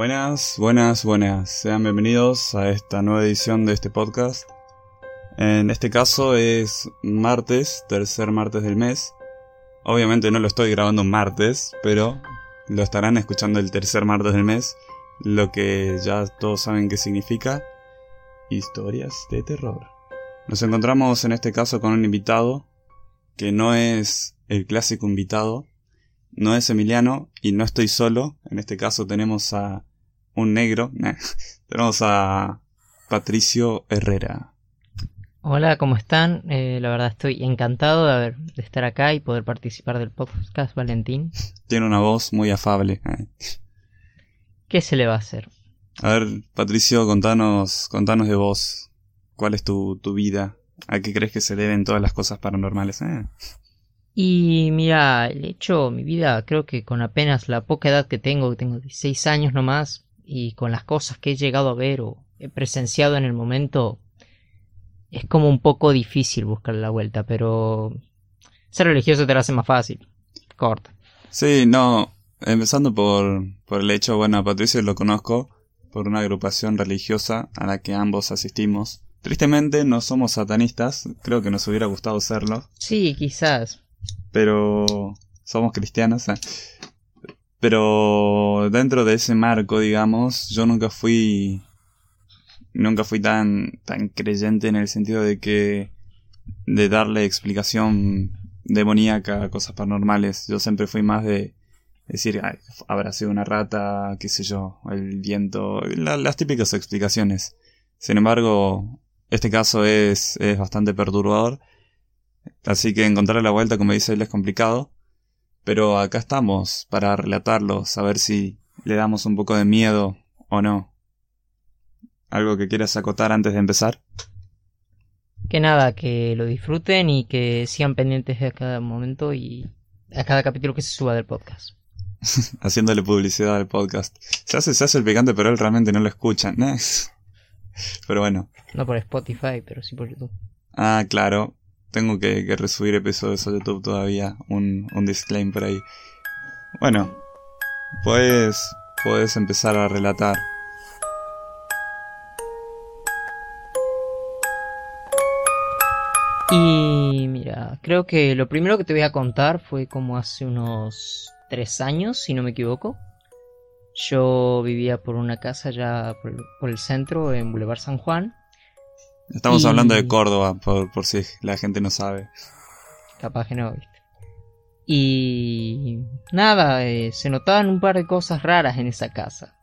Buenas, buenas, buenas. Sean bienvenidos a esta nueva edición de este podcast. En este caso es martes, tercer martes del mes. Obviamente no lo estoy grabando martes, pero lo estarán escuchando el tercer martes del mes, lo que ya todos saben qué significa. Historias de terror. Nos encontramos en este caso con un invitado que no es el clásico invitado, no es Emiliano y no estoy solo. En este caso tenemos a un negro. tenemos a Patricio Herrera. Hola, ¿cómo están? Eh, la verdad estoy encantado de, haber, de estar acá y poder participar del podcast Valentín. Tiene una voz muy afable. ¿Qué se le va a hacer? A ver, Patricio, contanos, contanos de vos. ¿Cuál es tu, tu vida? ¿A qué crees que se deben todas las cosas paranormales? Eh? Y mira, el hecho, mi vida, creo que con apenas la poca edad que tengo, que tengo 16 años nomás, y con las cosas que he llegado a ver o he presenciado en el momento, es como un poco difícil buscar la vuelta, pero ser religioso te lo hace más fácil. Corta. Sí, no, empezando por, por el hecho, bueno, a Patricio lo conozco por una agrupación religiosa a la que ambos asistimos. Tristemente no somos satanistas, creo que nos hubiera gustado serlo. Sí, quizás pero somos cristianos. Pero dentro de ese marco, digamos, yo nunca fui nunca fui tan tan creyente en el sentido de que de darle explicación demoníaca a cosas paranormales. Yo siempre fui más de decir, habrá sido una rata, qué sé yo, el viento, las típicas explicaciones. Sin embargo, este caso es, es bastante perturbador Así que encontrar la vuelta, como dice él, es complicado. Pero acá estamos para relatarlo, saber si le damos un poco de miedo o no. ¿Algo que quieras acotar antes de empezar? Que nada, que lo disfruten y que sigan pendientes de cada momento y a cada capítulo que se suba del podcast. Haciéndole publicidad al podcast. Se hace, se hace el picante, pero él realmente no lo escucha. ¿no? pero bueno. No por Spotify, pero sí por YouTube. Ah, claro. Tengo que, que resubir episodios a YouTube todavía. Un, un disclaimer por ahí. Bueno, pues puedes empezar a relatar. Y mira, creo que lo primero que te voy a contar fue como hace unos tres años, si no me equivoco. Yo vivía por una casa ya por, por el centro, en Boulevard San Juan. Estamos hablando de Córdoba, por, por, si la gente no sabe. Capaz que no, viste. Y nada, eh, se notaban un par de cosas raras en esa casa.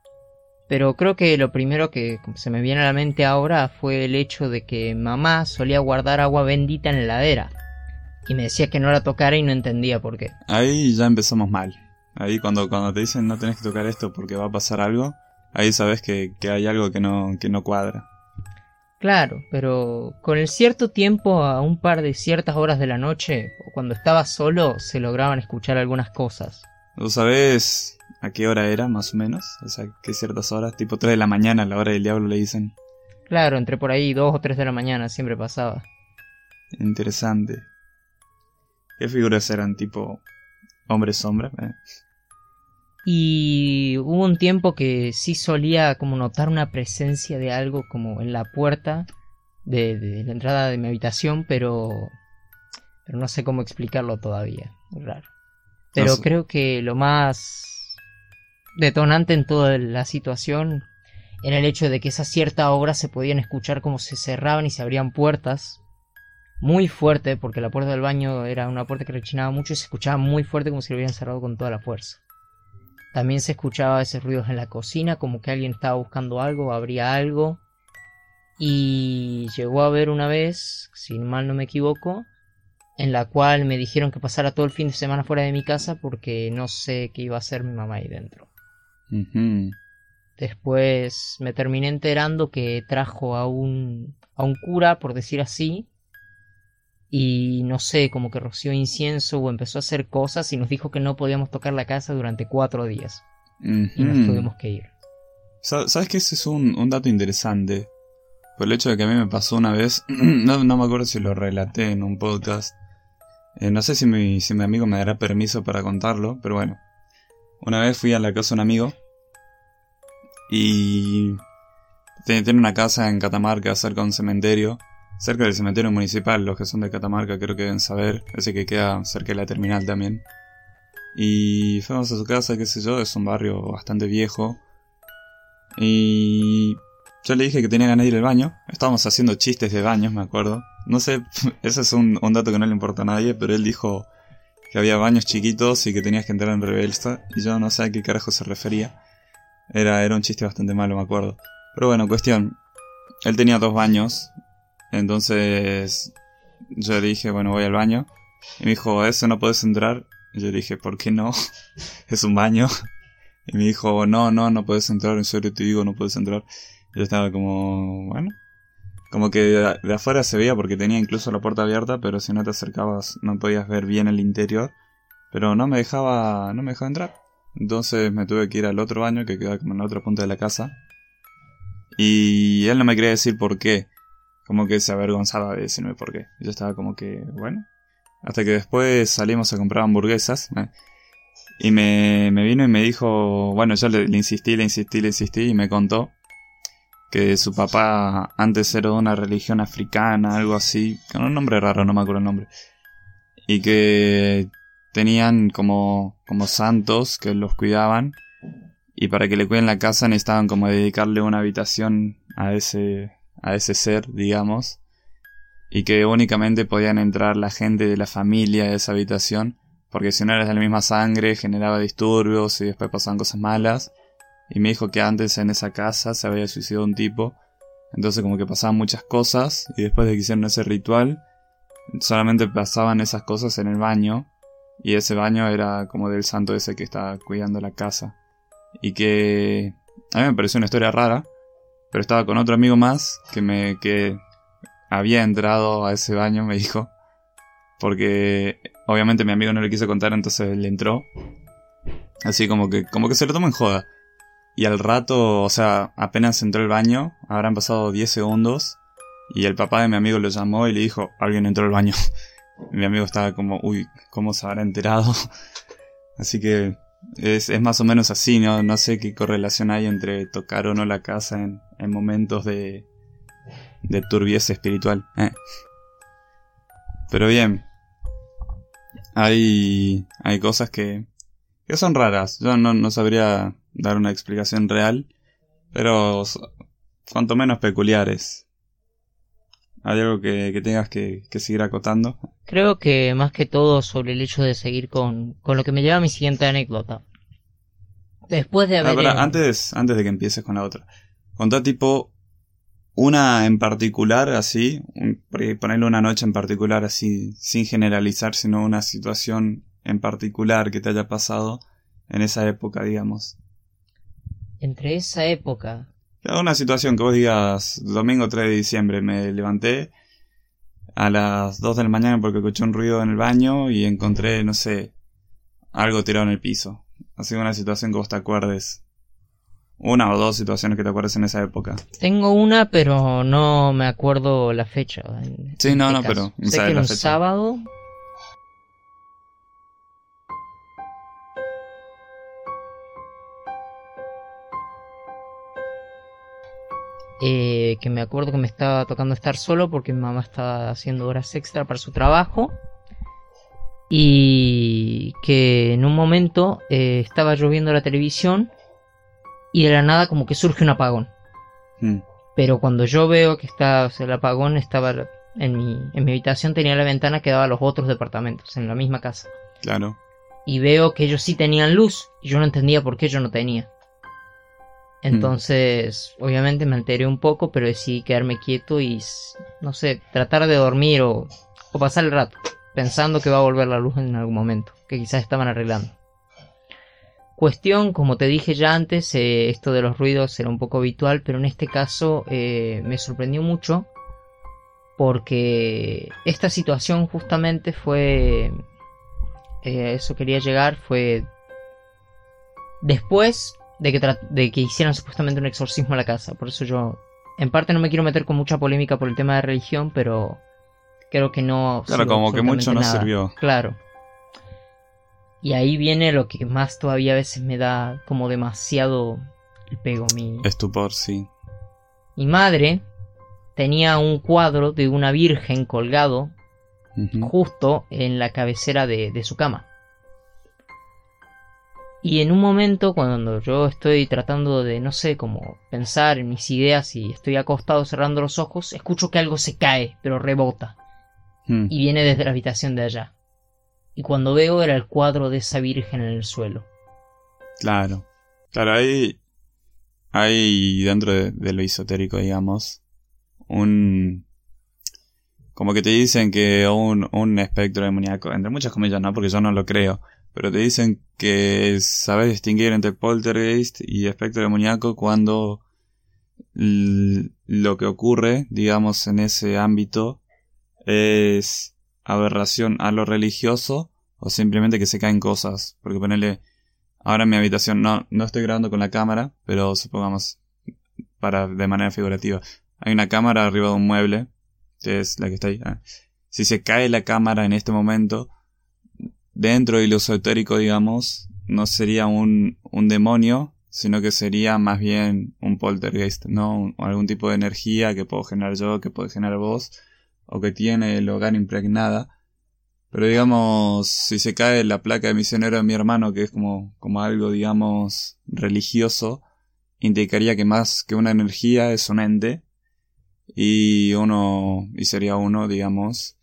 Pero creo que lo primero que se me viene a la mente ahora fue el hecho de que mamá solía guardar agua bendita en la heladera. Y me decía que no la tocara y no entendía por qué. Ahí ya empezamos mal. Ahí cuando, cuando te dicen no tenés que tocar esto porque va a pasar algo, ahí sabes que, que hay algo que no, que no cuadra. Claro, pero con el cierto tiempo, a un par de ciertas horas de la noche, o cuando estaba solo, se lograban escuchar algunas cosas. ¿Tú sabes a qué hora era, más o menos? O sea, ¿qué ciertas horas? Tipo 3 de la mañana, la hora del diablo le dicen. Claro, entre por ahí 2 o 3 de la mañana siempre pasaba. Interesante. ¿Qué figuras eran? Tipo hombre-sombra. Eh. Y hubo un tiempo que sí solía como notar una presencia de algo como en la puerta de, la entrada de mi habitación, pero, pero no sé cómo explicarlo todavía. Muy raro. Pero creo que lo más detonante en toda la situación era el hecho de que esa cierta hora se podían escuchar como se cerraban y se abrían puertas muy fuerte, porque la puerta del baño era una puerta que rechinaba mucho y se escuchaba muy fuerte como si lo hubieran cerrado con toda la fuerza. También se escuchaba esos ruidos en la cocina, como que alguien estaba buscando algo, abría algo. Y llegó a ver una vez, si mal no me equivoco, en la cual me dijeron que pasara todo el fin de semana fuera de mi casa porque no sé qué iba a hacer mi mamá ahí dentro. Después me terminé enterando que trajo a un, a un cura, por decir así, y no sé, como que roció incienso o empezó a hacer cosas y nos dijo que no podíamos tocar la casa durante cuatro días. Y nos tuvimos que ir. ¿Sabes que ese es un, dato interesante? Por el hecho de que a mí me pasó una vez, no, me acuerdo si lo relaté en un podcast. Eh, no sé si mi, si mi amigo me dará permiso para contarlo, pero bueno. Una vez fui a la casa de un amigo. Y tiene una casa en Catamarca cerca de un cementerio, cerca del cementerio municipal, los que son de Catamarca creo que deben saber, ese que queda cerca de la terminal también. Y fuimos a su casa, qué sé yo, es un barrio bastante viejo. Y yo le dije que tenía ganas de ir al baño. Estábamos haciendo chistes de baños, me acuerdo. No sé, ese es un, dato que no le importa a nadie, pero él dijo que había baños chiquitos y que tenías que entrar en reversa. Y yo no sé a qué carajo se refería. Era, era un chiste bastante malo, me acuerdo. Pero bueno, cuestión. Él tenía dos baños. Entonces yo le dije, bueno, voy al baño. Y me dijo, ese no puedes entrar. Y yo le dije, ¿por qué no? es un baño. Y me dijo, no, no, no puedes entrar. En serio te digo, no puedes entrar. Yo estaba como, bueno. Como que de, afuera se veía porque tenía incluso la puerta abierta, pero si no te acercabas no podías ver bien el interior. Pero no me dejaba, no me dejaba entrar. Entonces me tuve que ir al otro baño que queda como en la otra punta de la casa. Y él no me quería decir por qué. Como que se avergonzaba de decirme por qué. Yo estaba como que, bueno. Hasta que después salimos a comprar hamburguesas. Y me, me, vino y me dijo, bueno, yo le, le insistí, le insistí, le insistí y me contó que su papá antes era de una religión africana, algo así, con un nombre raro, no me acuerdo el nombre. Y que tenían como, como santos que los cuidaban. Y para que le cuiden la casa necesitaban como dedicarle una habitación a ese, a ese ser, digamos. Y que únicamente podían entrar la gente de la familia de esa habitación. Porque si no eras de la misma sangre generaba disturbios y después pasaban cosas malas. Y me dijo que antes en esa casa se había suicidado un tipo. Entonces como que pasaban muchas cosas y después de que hicieron ese ritual, solamente pasaban esas cosas en el baño. Y ese baño era como del santo ese que estaba cuidando la casa. Y que a mí me pareció una historia rara, pero estaba con otro amigo más que me que había entrado a ese baño, me dijo, porque obviamente mi amigo no le quiso contar, entonces él entró. Así como que como que se lo tomó en joda. Y al rato, o sea, apenas entró el baño, habrán pasado 10 segundos, y el papá de mi amigo lo llamó y le dijo, alguien entró al baño. mi amigo estaba como, uy, ¿cómo se habrá enterado? Así que es, es, más o menos así, ¿no? No sé qué correlación hay entre tocar o no la casa en, en momentos de, de turbieza espiritual. ¿eh? Pero bien, hay, hay cosas que, que son raras. Yo no, no sabría dar una explicación real, pero cuanto menos peculiares. ¿Hay algo que, tengas que, seguir acotando? Creo que más que todo sobre el hecho de seguir con, con lo que me lleva a mi siguiente anécdota. Después de haber... antes, antes de que empieces con la otra. Contá tipo una en particular así, ponerle una noche en particular así, sin generalizar, sino una situación en particular que te haya pasado en esa época, digamos entre esa época. Una situación que vos digas, domingo 3 de diciembre me levanté a las 2 de la mañana porque escuché un ruido en el baño y encontré, no sé, algo tirado en el piso. Así una situación que vos te acuerdes. Una o dos situaciones que te acuerdes en esa época. Tengo una, pero no me acuerdo la fecha. sí, no, este no, pero... Sé que era un sábado, Eh, que me acuerdo que me estaba tocando estar solo porque mi mamá estaba haciendo horas extra para su trabajo y que en un momento eh, estaba lloviendo la televisión y de la nada como que surge un apagón. Hmm. Pero cuando yo veo que está el apagón estaba en mi, en mi habitación tenía la ventana que daba a los otros departamentos en la misma casa. Claro. Y veo que ellos sí tenían luz y yo no entendía por qué yo no tenía. Entonces, obviamente me alteré un poco, pero decidí quedarme quieto y, no sé, tratar de dormir o, o pasar el rato, pensando que va a volver la luz en algún momento, que quizás estaban arreglando. Cuestión, como te dije ya antes, eh, esto de los ruidos era un poco habitual, pero en este caso eh, me sorprendió mucho porque esta situación justamente fue... Eh, eso quería llegar, fue después de que, de que hicieran supuestamente un exorcismo a la casa. Por eso yo, en parte no me quiero meter con mucha polémica por el tema de religión, pero creo que no... Claro, como que mucho no sirvió. Claro. Y ahí viene lo que más todavía a veces me da como demasiado el pego. Mi, Estupor, sí. mi madre tenía un cuadro de una virgen colgado justo en la cabecera de, de su cama. Y en un momento cuando yo estoy tratando de, no sé, como pensar en mis ideas y estoy acostado cerrando los ojos, escucho que algo se cae, pero rebota, Mm. y viene desde la habitación de allá. Y cuando veo era el cuadro de esa virgen en el suelo. Claro. Claro, hay. Hay dentro de, de lo esotérico, digamos, un. Como que te dicen que un, un espectro demoníaco, entre muchas comillas, no, porque yo no lo creo, pero te dicen que sabes distinguir entre poltergeist y espectro demoníaco cuando lo que ocurre, digamos, en ese ámbito es aberración a lo religioso o simplemente que se caen cosas. Porque ponele, ahora en mi habitación no, no estoy grabando con la cámara, pero supongamos, para, de manera figurativa, hay una cámara arriba de un mueble, que es la que está ahí. ah. Si se cae la cámara en este momento, dentro de lo esotérico, digamos, no sería un, un demonio, sino que sería más bien un poltergeist, ¿no? Un- algún tipo de energía que puedo generar yo, que puede generar vos, o que tiene el hogar impregnada. Pero digamos, si se cae la placa de misionero de mi hermano, que es como, como algo, digamos, religioso, indicaría que más que una energía es un ente, y uno, y sería uno, digamos,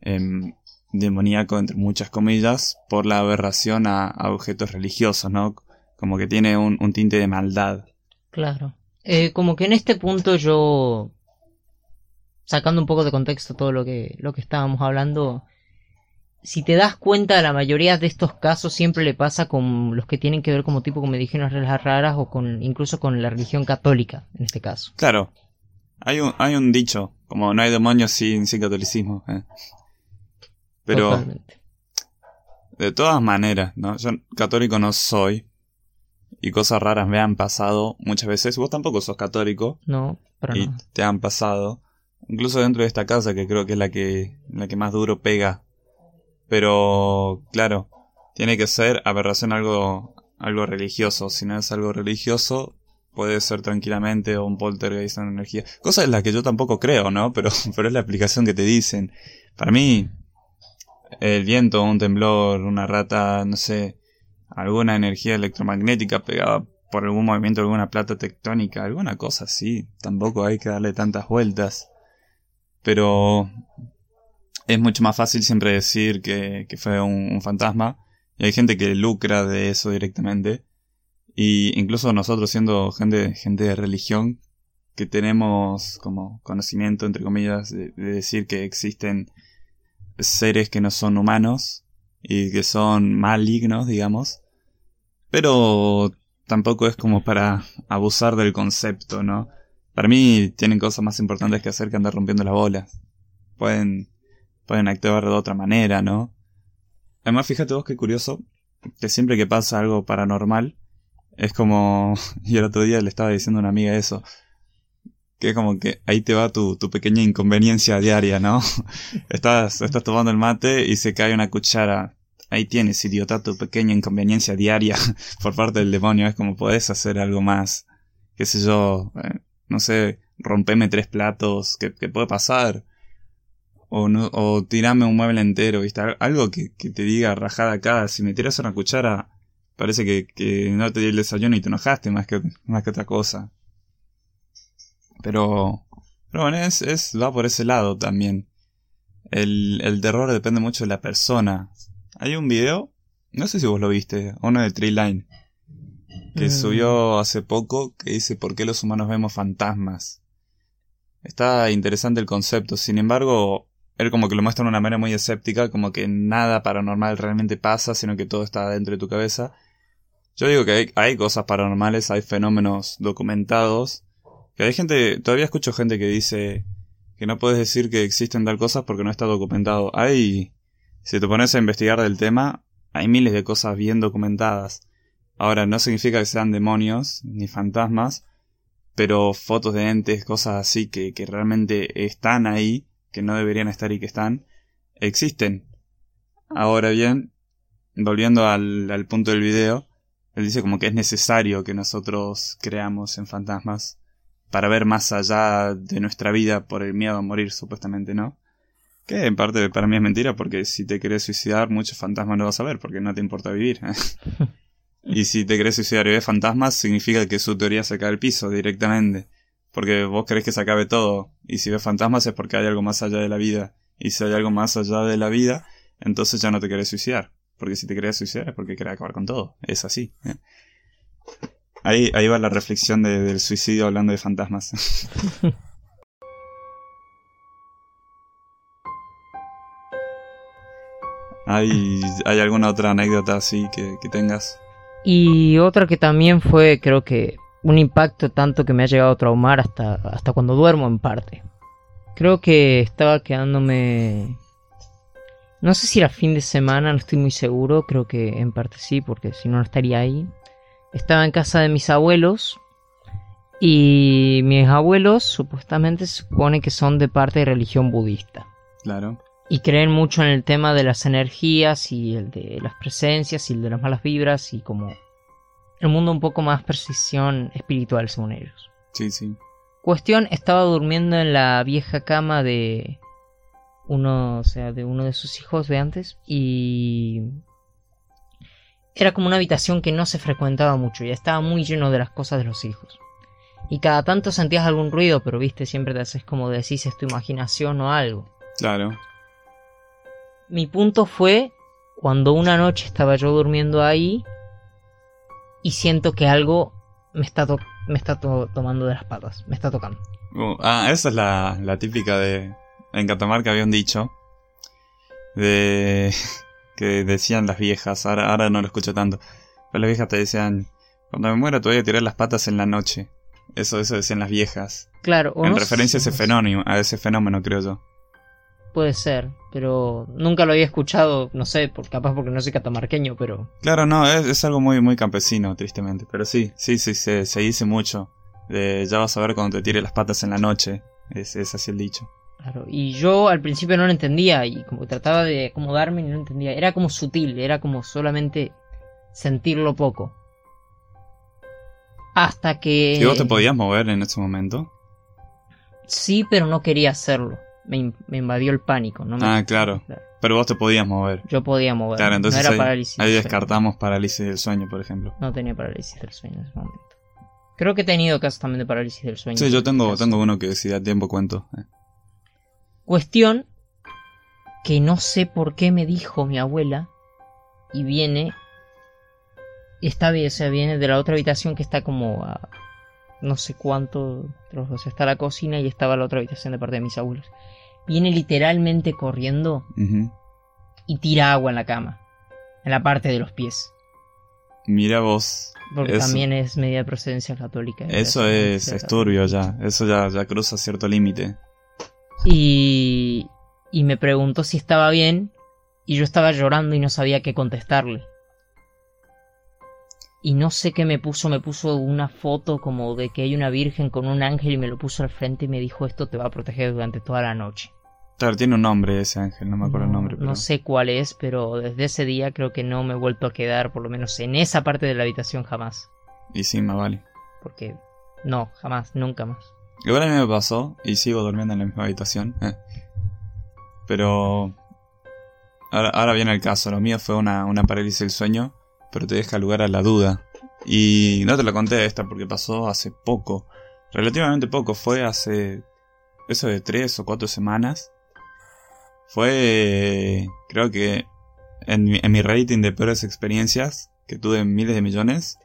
em, demoníaco entre muchas comillas, por la aberración a, a objetos religiosos, ¿no? Como que tiene un, un tinte de maldad. Claro. Eh, como que en este punto yo, sacando un poco de contexto todo lo que, lo que estábamos hablando, si te das cuenta, la mayoría de estos casos siempre le pasa con los que tienen que ver como tipo, como me dijeron, reglas raras o con incluso con la religión católica, en este caso. Claro, hay un, hay un dicho, como no hay demonios sin, sin catolicismo. ¿eh? Pero, Totalmente. de todas maneras, ¿no? Yo católico no soy. Y cosas raras me han pasado muchas veces. Vos tampoco sos católico. No, para y te han pasado. Incluso dentro de esta casa, que creo que es la que, la que más duro pega. Pero, claro, tiene que ser aberración algo, algo religioso. Si no es algo religioso, puede ser tranquilamente un poltergeist en energía. Cosa en la que yo tampoco creo, ¿no? Pero, pero es la explicación que te dicen. Para mí, el viento, un temblor, una rata, no sé, alguna energía electromagnética pegada por algún movimiento alguna plata tectónica, alguna cosa así. Tampoco hay que darle tantas vueltas. Pero es mucho más fácil siempre decir que, que fue un, fantasma. Y hay gente que lucra de eso directamente. Y incluso nosotros siendo gente, gente de religión, que tenemos como conocimiento, entre comillas, de decir que existen seres que no son humanos y que son malignos, digamos. Pero tampoco es como para abusar del concepto, ¿no? Para mí tienen cosas más importantes que hacer que andar rompiendo las bolas. Pueden, pueden actuar de otra manera, ¿no? Además, fíjate vos qué curioso, que siempre que pasa algo paranormal, es como, y el otro día le estaba diciendo a una amiga eso, que es como que ahí te va tu, tu pequeña inconveniencia diaria, ¿no? estás, estás tomando el mate y se cae una cuchara. Ahí tienes, idiota, tu pequeña inconveniencia diaria por parte del demonio. Es como podés hacer algo más. Qué sé yo, eh, no sé, rompeme tres platos, ¿qué, qué puede pasar? O, no, o tirame un mueble entero, ¿viste? Al- Algo que, que te diga rajada acá. Si me tiras una cuchara, parece que, que no te di el desayuno y te enojaste más que, más que otra cosa. Pero, pero bueno, es, es, va por ese lado también. El, el terror depende mucho de la persona. Hay un video, no sé si vos lo viste, uno de Tree Line, que Mm. subió hace poco, que dice por qué los humanos vemos fantasmas. Está interesante el concepto, sin embargo, él como que lo muestra de una manera muy escéptica, como que nada paranormal realmente pasa, sino que todo está dentro de tu cabeza. Yo digo que hay, hay cosas paranormales, hay fenómenos documentados, que hay gente, todavía escucho gente que dice que no puedes decir que existen tal cosas porque no está documentado. Hay, si te pones a investigar del tema, hay miles de cosas bien documentadas. Ahora, no significa que sean demonios ni fantasmas, pero fotos de entes, cosas así que, que realmente están ahí, que no deberían estar y que están, existen. Ahora bien, volviendo al, al punto del video, él dice como que es necesario que nosotros creamos en fantasmas para ver más allá de nuestra vida por el miedo a morir, supuestamente, ¿no? Que en parte para mí es mentira, porque si te querés suicidar, muchos fantasmas no vas a ver, porque no te importa vivir. y si te querés suicidar y ves fantasmas, significa que su teoría se cae al piso directamente. Porque vos querés que se acabe todo. Y si ves fantasmas es porque hay algo más allá de la vida. Y si hay algo más allá de la vida, entonces ya no te querés suicidar. Porque si te querés suicidar es porque querés acabar con todo. Es así. Ahí, ahí va la reflexión del suicidio hablando de fantasmas. ¿Hay, ¿Hay alguna otra anécdota así que, que tengas? Y otra que también fue, creo que, un impacto tanto que me ha llegado a traumar hasta, hasta cuando duermo en parte. Creo que estaba quedándome... No sé si era fin de semana, no estoy muy seguro, creo que en parte sí, porque si no, no estaría ahí. Estaba en casa de mis abuelos y mis abuelos supuestamente se supone que son de parte de religión budista. Claro. Y creen mucho en el tema de las energías y el de las presencias y el de las malas vibras y como el mundo un poco más precisión espiritual según ellos. Sí, sí. Cuestión, estaba durmiendo en la vieja cama de uno, o sea, de uno de sus hijos de antes y era como una habitación que no se frecuentaba mucho y estaba muy lleno de las cosas de los hijos. Y cada tanto sentías algún ruido, pero viste, siempre te haces como decís es tu imaginación o algo. Claro. Mi punto fue cuando una noche estaba yo durmiendo ahí y siento que algo me está, me está tomando de las patas, me está tocando. Uh, ah, esa es la, la típica de... En Catamarca había un dicho de que decían las viejas, ahora, ahora no lo escucho tanto, pero las viejas te decían, cuando me muera te voy a tirar las patas en la noche. Eso, eso decían las viejas. Claro, En referencia a ese fenómeno, a ese fenómeno, creo yo. Puede ser, pero nunca lo había escuchado, no sé, por, capaz porque no soy catamarqueño, pero... Claro, no, es, algo muy, muy campesino, tristemente. Pero sí, sí, sí, se, se dice mucho. ya vas a ver cuando te tire las patas en la noche. Es, es así el dicho. Claro, y yo al principio no lo entendía y como trataba de acomodarme y no lo entendía. Era como sutil, era como solamente sentirlo poco. Hasta que... ¿Y vos te podías mover en ese momento? Sí, pero no quería hacerlo me, invadió el pánico. ¿no? ah, claro. Pero vos te podías mover. Yo podía mover. Claro, entonces no era ahí, parálisis ahí descartamos parálisis del sueño, por ejemplo. No tenía parálisis del sueño en ese momento. Creo que he tenido casos también de parálisis del sueño. Sí, yo tengo, tengo uno que si da tiempo cuento. Eh. Cuestión que no sé por qué me dijo mi abuela y viene esta vez, o sea, viene de la otra habitación que está como a no sé cuánto, o sea, está la cocina y estaba la otra habitación de parte de mis abuelos viene literalmente corriendo y tira agua en la cama, en la parte de los pies. Mira vos. Porque también es media de procedencia católica. Eso es, es turbio ya, eso ya, ya cruza cierto límite. Y, y me preguntó si estaba bien y yo estaba llorando y no sabía qué contestarle. Y no sé qué me puso, me puso una foto como de que hay una virgen con un ángel y me lo puso al frente y me dijo esto te va a proteger durante toda la noche. Claro, tiene un nombre ese ángel, no me acuerdo el nombre. No sé cuál es, pero desde ese día creo que no me he vuelto a quedar, por lo menos en esa parte de la habitación jamás. Y sí, más vale. Porque no, jamás, nunca más. Igual a mí me pasó y sigo durmiendo en la misma habitación. Eh. Pero ahora, viene el caso, lo mío fue una, una parálisis del sueño, pero te deja lugar a la duda. Y no te lo conté esta porque pasó hace poco, relativamente poco, fue hace eso de tres o cuatro semanas fue, creo que en mi, en mi rating de peores experiencias, que tuve miles de millones,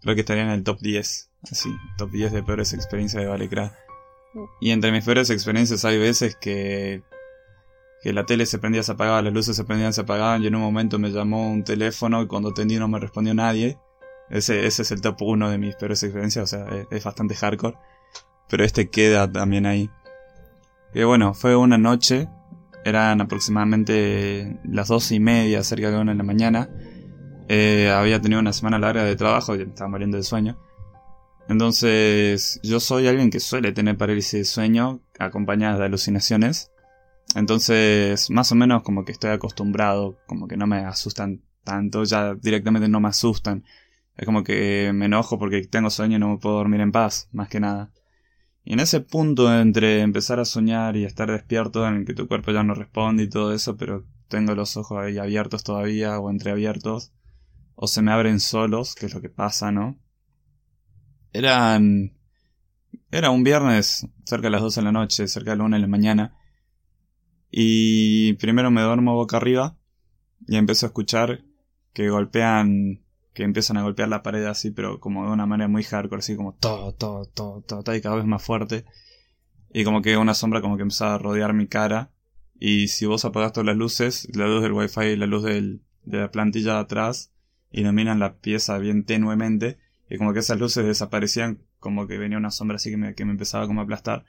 creo que estaría en el top 10. Así, top 10 de peores experiencias de Valecra. Y entre mis peores experiencias hay veces que, que la tele se prendía, se apagaba, las luces se prendían, se apagaban, y en un momento me llamó un teléfono y cuando atendí no me respondió nadie. Ese, ese es el top 1 de mis peores experiencias, o sea, es, es bastante hardcore. Pero este queda también ahí. Que bueno, fue una noche eran aproximadamente las dos y media, cerca de una de la mañana. Eh, había tenido una semana larga de trabajo y estaba muriendo de sueño. Entonces, yo soy alguien que suele tener parálisis de sueño acompañada de alucinaciones. Entonces, más o menos como que estoy acostumbrado, como que no me asustan tanto, ya directamente no me asustan. Es como que me enojo porque tengo sueño y no me puedo dormir en paz, más que nada. Y en ese punto entre empezar a soñar y estar despierto en el que tu cuerpo ya no responde y todo eso, pero tengo los ojos ahí abiertos todavía o entreabiertos, o se me abren solos, que es lo que pasa, ¿no? Eran... Era un viernes, cerca de las 12 de la noche, cerca de la 1 de la mañana, y primero me duermo boca arriba y empiezo a escuchar que golpean, que empiezan a golpear la pared así, pero como de una manera muy hardcore, así como todo, todo, todo, todo, y cada vez más fuerte. Y como que una sombra como que empezaba a rodear mi cara. Y si vos apagás todas las luces, la luz del wifi y la luz del, de la plantilla de atrás, iluminan la pieza bien tenuemente. Y como que esas luces desaparecían, como que venía una sombra así que me, que me empezaba como a aplastar.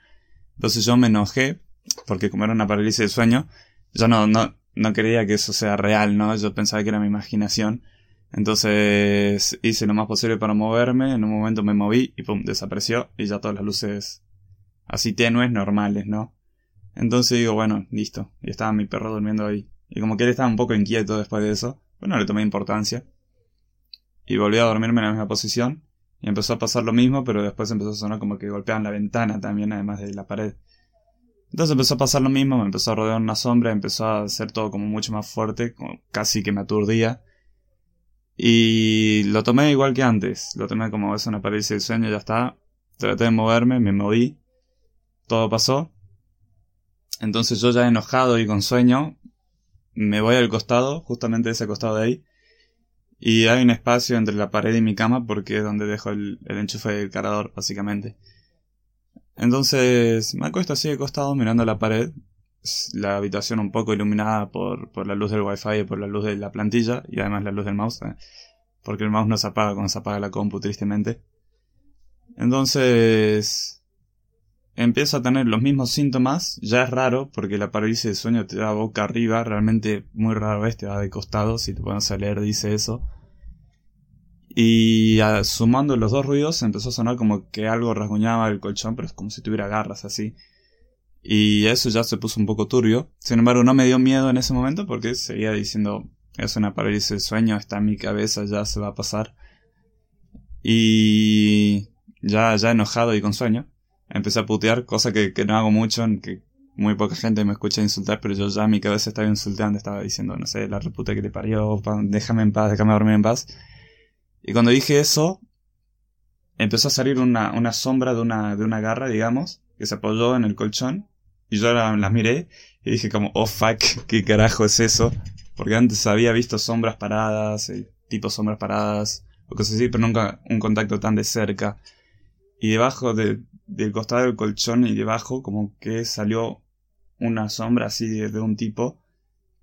Entonces yo me enojé, porque como era una parálisis de sueño, yo no, no, no quería que eso sea real, ¿no? Yo pensaba que era mi imaginación. Entonces hice lo más posible para moverme, en un momento me moví y pum, desapareció y ya todas las luces así tenues, normales, ¿no? Entonces digo, bueno, listo. Y estaba mi perro durmiendo ahí. Y como que él estaba un poco inquieto después de eso, bueno, le tomé importancia. Y volví a dormirme en la misma posición. Y empezó a pasar lo mismo, pero después empezó a sonar como que golpeaban la ventana también, además de la pared. Entonces empezó a pasar lo mismo, me empezó a rodear una sombra, empezó a hacer todo como mucho más fuerte, casi que me aturdía. Y lo tomé igual que antes, lo tomé como es una parálisis de sueño, ya está. Traté de moverme, me moví, todo pasó. Entonces yo ya enojado y con sueño, me voy al costado, justamente ese costado de ahí. Y hay un espacio entre la pared y mi cama porque es donde dejo el, enchufe del cargador, básicamente. Entonces me acuesto así de costado mirando la pared, la habitación un poco iluminada por, por la luz del wifi y por la luz de la plantilla y además la luz del mouse, eh, porque el mouse no se apaga cuando se apaga la compu tristemente. Entonces empiezo a tener los mismos síntomas, ya es raro porque la parálisis de sueño te da boca arriba, realmente muy raro es, te va de costado, si te pones a leer dice eso. Y sumando los dos ruidos empezó a sonar como que algo rasguñaba el colchón, pero es como si tuviera garras así. Y eso ya se puso un poco turbio. Sin embargo, no me dio miedo en ese momento porque seguía diciendo, es una parálisis de sueño, está en mi cabeza, ya se va a pasar. Y ya, ya enojado y con sueño, empecé a putear, cosa que, que no hago mucho, que muy poca gente me escucha insultar, pero yo ya en mi cabeza estaba insultando, estaba diciendo, no sé, la reputa que te parió, déjame en paz, déjame dormir en paz. Y cuando dije eso, empezó a salir una, una sombra de una, de una garra, digamos, que se apoyó en el colchón. Y yo las la miré y dije como, oh fuck, ¿qué carajo es eso? Porque antes había visto sombras paradas, eh, tipo sombras paradas, o cosas así, pero nunca un contacto tan de cerca. Y debajo de, del costado del colchón y debajo como que salió una sombra así de, un tipo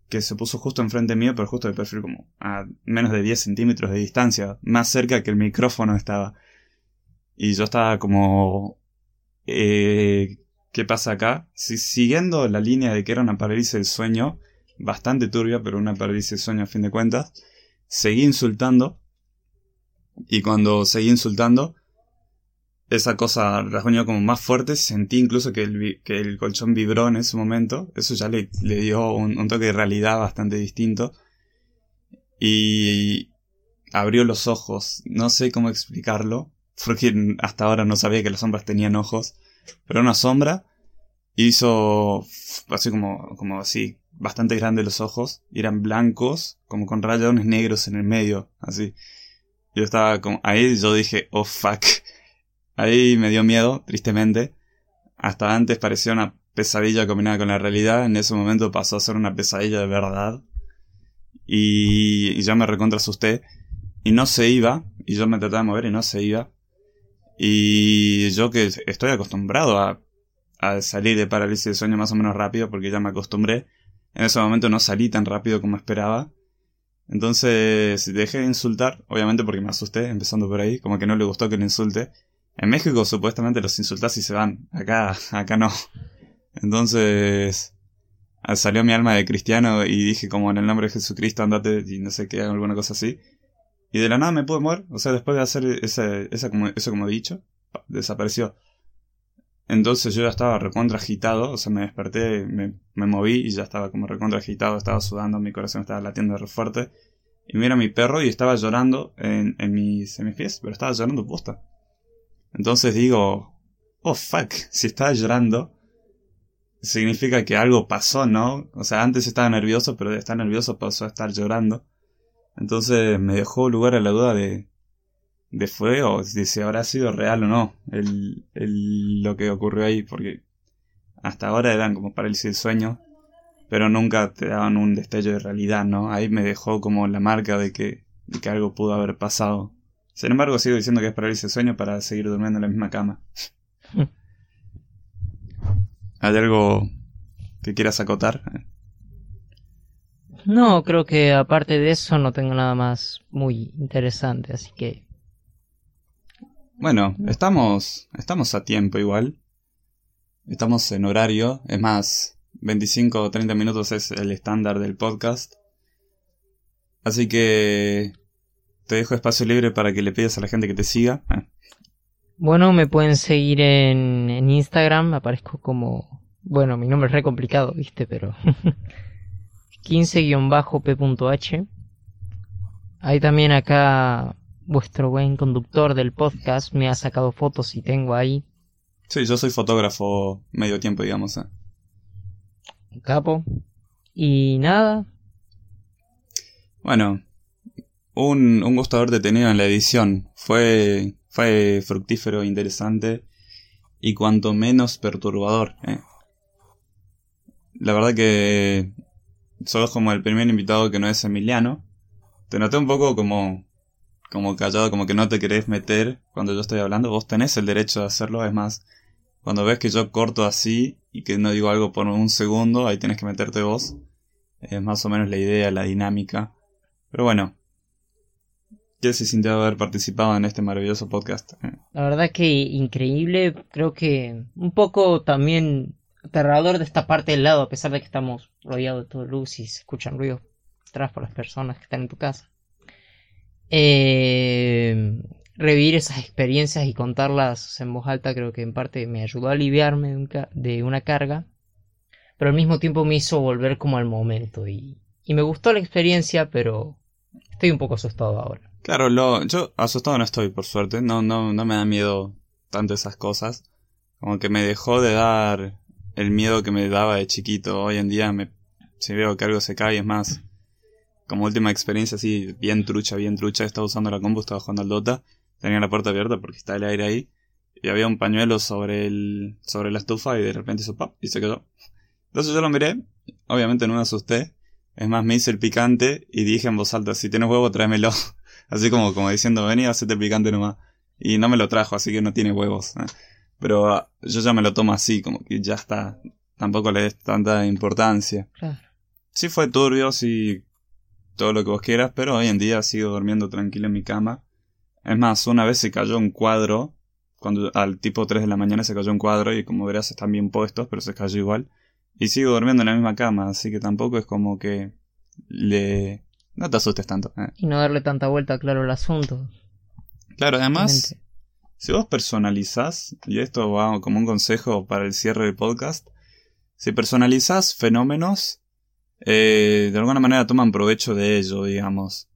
que se puso justo enfrente mío, pero justo de perfil como a menos de 10 centímetros de distancia, más cerca que el micrófono estaba. Y yo estaba como... Eh, ¿Qué pasa acá? Si, siguiendo la línea de que era una parálisis del sueño, bastante turbia, pero una parálisis del sueño a fin de cuentas, seguí insultando. Y cuando seguí insultando, esa cosa rasguñó como más fuerte, sentí incluso que el, que el colchón vibró en ese momento, eso ya le, le dio un, toque de realidad bastante distinto. Y abrió los ojos, no sé cómo explicarlo, porque hasta ahora no sabía que las sombras tenían ojos, pero una sombra hizo así como, como así, bastante grande los ojos, y eran blancos, como con rayones negros en el medio, así. Yo estaba como, ahí yo dije, oh fuck, Ahí me dio miedo, tristemente. Hasta antes parecía una pesadilla combinada con la realidad. En ese momento pasó a ser una pesadilla de verdad. Y, y yo me recontra asusté. Y no se iba. Y yo me trataba de mover y no se iba. Y yo que estoy acostumbrado a, a salir de parálisis de sueño más o menos rápido porque ya me acostumbré. En ese momento no salí tan rápido como esperaba. Entonces dejé de insultar, obviamente porque me asusté, empezando por ahí, como que no le gustó que le insulte. En México supuestamente los insultas y se van. Acá, acá no. Entonces salió mi alma de cristiano y dije como en el nombre de Jesucristo andate y no sé qué, alguna cosa así. Y de la nada me pude mover. O sea, después de hacer ese, esa como, eso como he dicho, desapareció. Entonces yo ya estaba recontra agitado, o sea, me desperté, me, moví y ya estaba como recontra agitado, estaba sudando, mi corazón estaba latiendo re fuerte. Y mira mi perro y estaba llorando en, en, mis, en pies, pero estaba llorando posta. Entonces digo, oh fuck, si estaba llorando, significa que algo pasó, ¿no? O sea, antes estaba nervioso, pero de estar nervioso pasó a estar llorando. Entonces me dejó lugar a la duda de, de fue o de si habrá sido real o no el, el, lo que ocurrió ahí, porque hasta ahora eran como parálisis del sueño, pero nunca te daban un destello de realidad, ¿no? Ahí me dejó como la marca de que, de que algo pudo haber pasado. Sin embargo, sigo diciendo que es parálisis del sueño para seguir durmiendo en la misma cama. ¿Hay algo que quieras acotar? No, creo que aparte de eso no tengo nada más muy interesante, así que... Bueno, estamos, estamos a tiempo igual. Estamos en horario, es más, 25 o 30 minutos es el estándar del podcast. Así que te dejo espacio libre para que le pidas a la gente que te siga. Bueno, me pueden seguir en, en Instagram, aparezco como... Bueno, mi nombre es re complicado, viste, pero... 15-p.h. Hay también acá vuestro buen conductor del podcast me ha sacado fotos y tengo ahí. Sí, yo soy fotógrafo medio tiempo, digamos. ¿eh? Capo. Y nada. Bueno, un, un gusto haberte tenido en la edición. Fue, fue fructífero, interesante y cuanto menos perturbador. ¿eh? La verdad que sos como el primer invitado que no es Emiliano. Te noté un poco como, como callado, como que no te querés meter cuando yo estoy hablando. Vos tenés el derecho de hacerlo, es más, cuando ves que yo corto así y que no digo algo por un segundo, ahí tienes que meterte vos. Es más o menos la idea, la dinámica. Pero bueno, ¿qué se sintió haber participado en este maravilloso podcast? La verdad que increíble, creo que un poco también aterrador de esta parte del lado, a pesar de que estamos rodeados de todo luz y se escuchan ruidos atrás por las personas que están en tu casa. Eh, revivir esas experiencias y contarlas en voz alta creo que en parte me ayudó a aliviarme de, una carga, pero al mismo tiempo me hizo volver como al momento y me gustó la experiencia, pero estoy un poco asustado ahora. Claro, lo, yo asustado no estoy, por suerte, no, no, no me da miedo tanto esas cosas, como que me dejó de dar el miedo que me daba de chiquito. Hoy en día me, si veo que algo se cae, es más, como última experiencia así, bien trucha, bien trucha, estaba usando la compu, estaba jugando al Dota, tenía la puerta abierta porque está el aire ahí, y había un pañuelo sobre el, sobre la estufa y de repente hizo pop y se quedó. Entonces yo lo miré, obviamente no me asusté, es más, me hice el picante y dije en voz alta, si tienes huevo, tráemelo. Así como, como diciendo, vení, hacete picante nomás. Y no me lo trajo, así que no tiene huevos. ¿eh? Pero ah, yo ya me lo tomo así, como que ya está. Tampoco le des tanta importancia. Claro. Sí fue turbio, sí, todo lo que vos quieras, pero hoy en día sigo durmiendo tranquilo en mi cama. Es más, una vez se cayó un cuadro, cuando al tipo 3 de la mañana se cayó un cuadro y como verás están bien puestos, pero se cayó igual. Y sigo durmiendo en la misma cama, así que tampoco es como que le... No te asustes tanto. ¿eh? Y no darle tanta vuelta, claro, al asunto. Claro, además, si vos personalizás, y esto va como un consejo para el cierre del podcast, si personalizás fenómenos, eh, de alguna manera toman provecho de ello, digamos.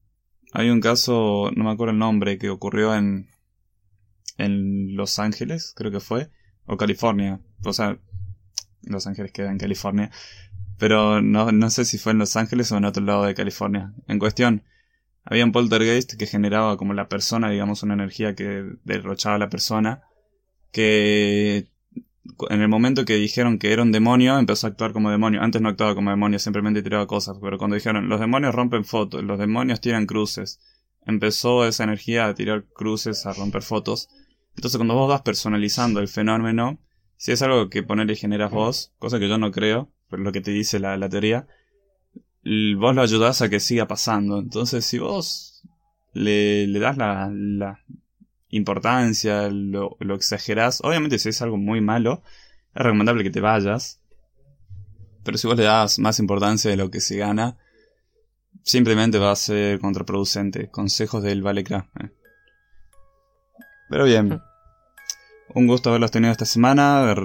Hay un caso, no me acuerdo el nombre, que ocurrió en, en Los Ángeles, creo que fue, o California. O sea, Los Ángeles queda en California. Pero no, no sé si fue en Los Ángeles o en otro lado de California. En cuestión, había un poltergeist que generaba como la persona, digamos, una energía que derrochaba a la persona, que en el momento que dijeron que era un demonio, empezó a actuar como demonio. Antes no actuaba como demonio, simplemente tiraba cosas, pero cuando dijeron, los demonios rompen fotos, los demonios tiran cruces, empezó esa energía a tirar cruces, a romper fotos. Entonces cuando vos vas personalizando el fenómeno, si es algo que ponerle generas vos, cosa que yo no creo, lo que te dice la, la teoría, vos lo ayudás a que siga pasando. Entonces, si vos le, le das la, la importancia, lo, lo, exagerás, obviamente si es algo muy malo, es recomendable que te vayas. Pero si vos le das más importancia de lo que se gana, simplemente va a ser contraproducente. Consejos del Valecra. Eh. Pero bien. Un gusto haberlos tenido esta semana.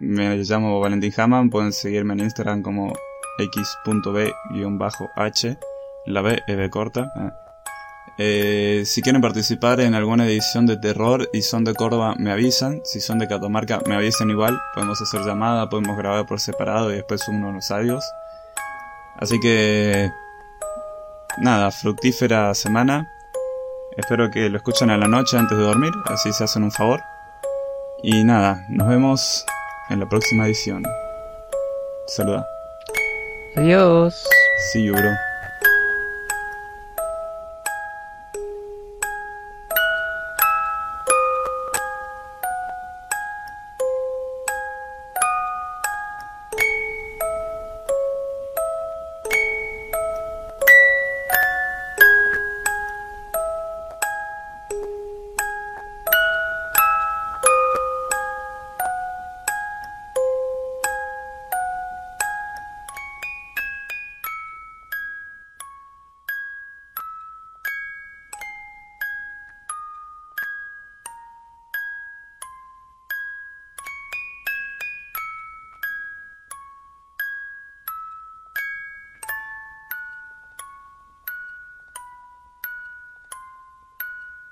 Me llamo Valentín Haman. Pueden seguirme en Instagram como x.b-h La B, E, B corta. Ah. Eh, si quieren participar en alguna edición de terror y son de Córdoba, me avisan. Si son de Catamarca, me avisan igual. Podemos hacer llamada, podemos grabar por separado y después uno los audios. Así que... Nada, fructífera semana. Espero que lo escuchen a la noche antes de dormir, así se hacen un favor. Y nada, nos vemos en la próxima edición. Saluda. Adiós. See you, bro.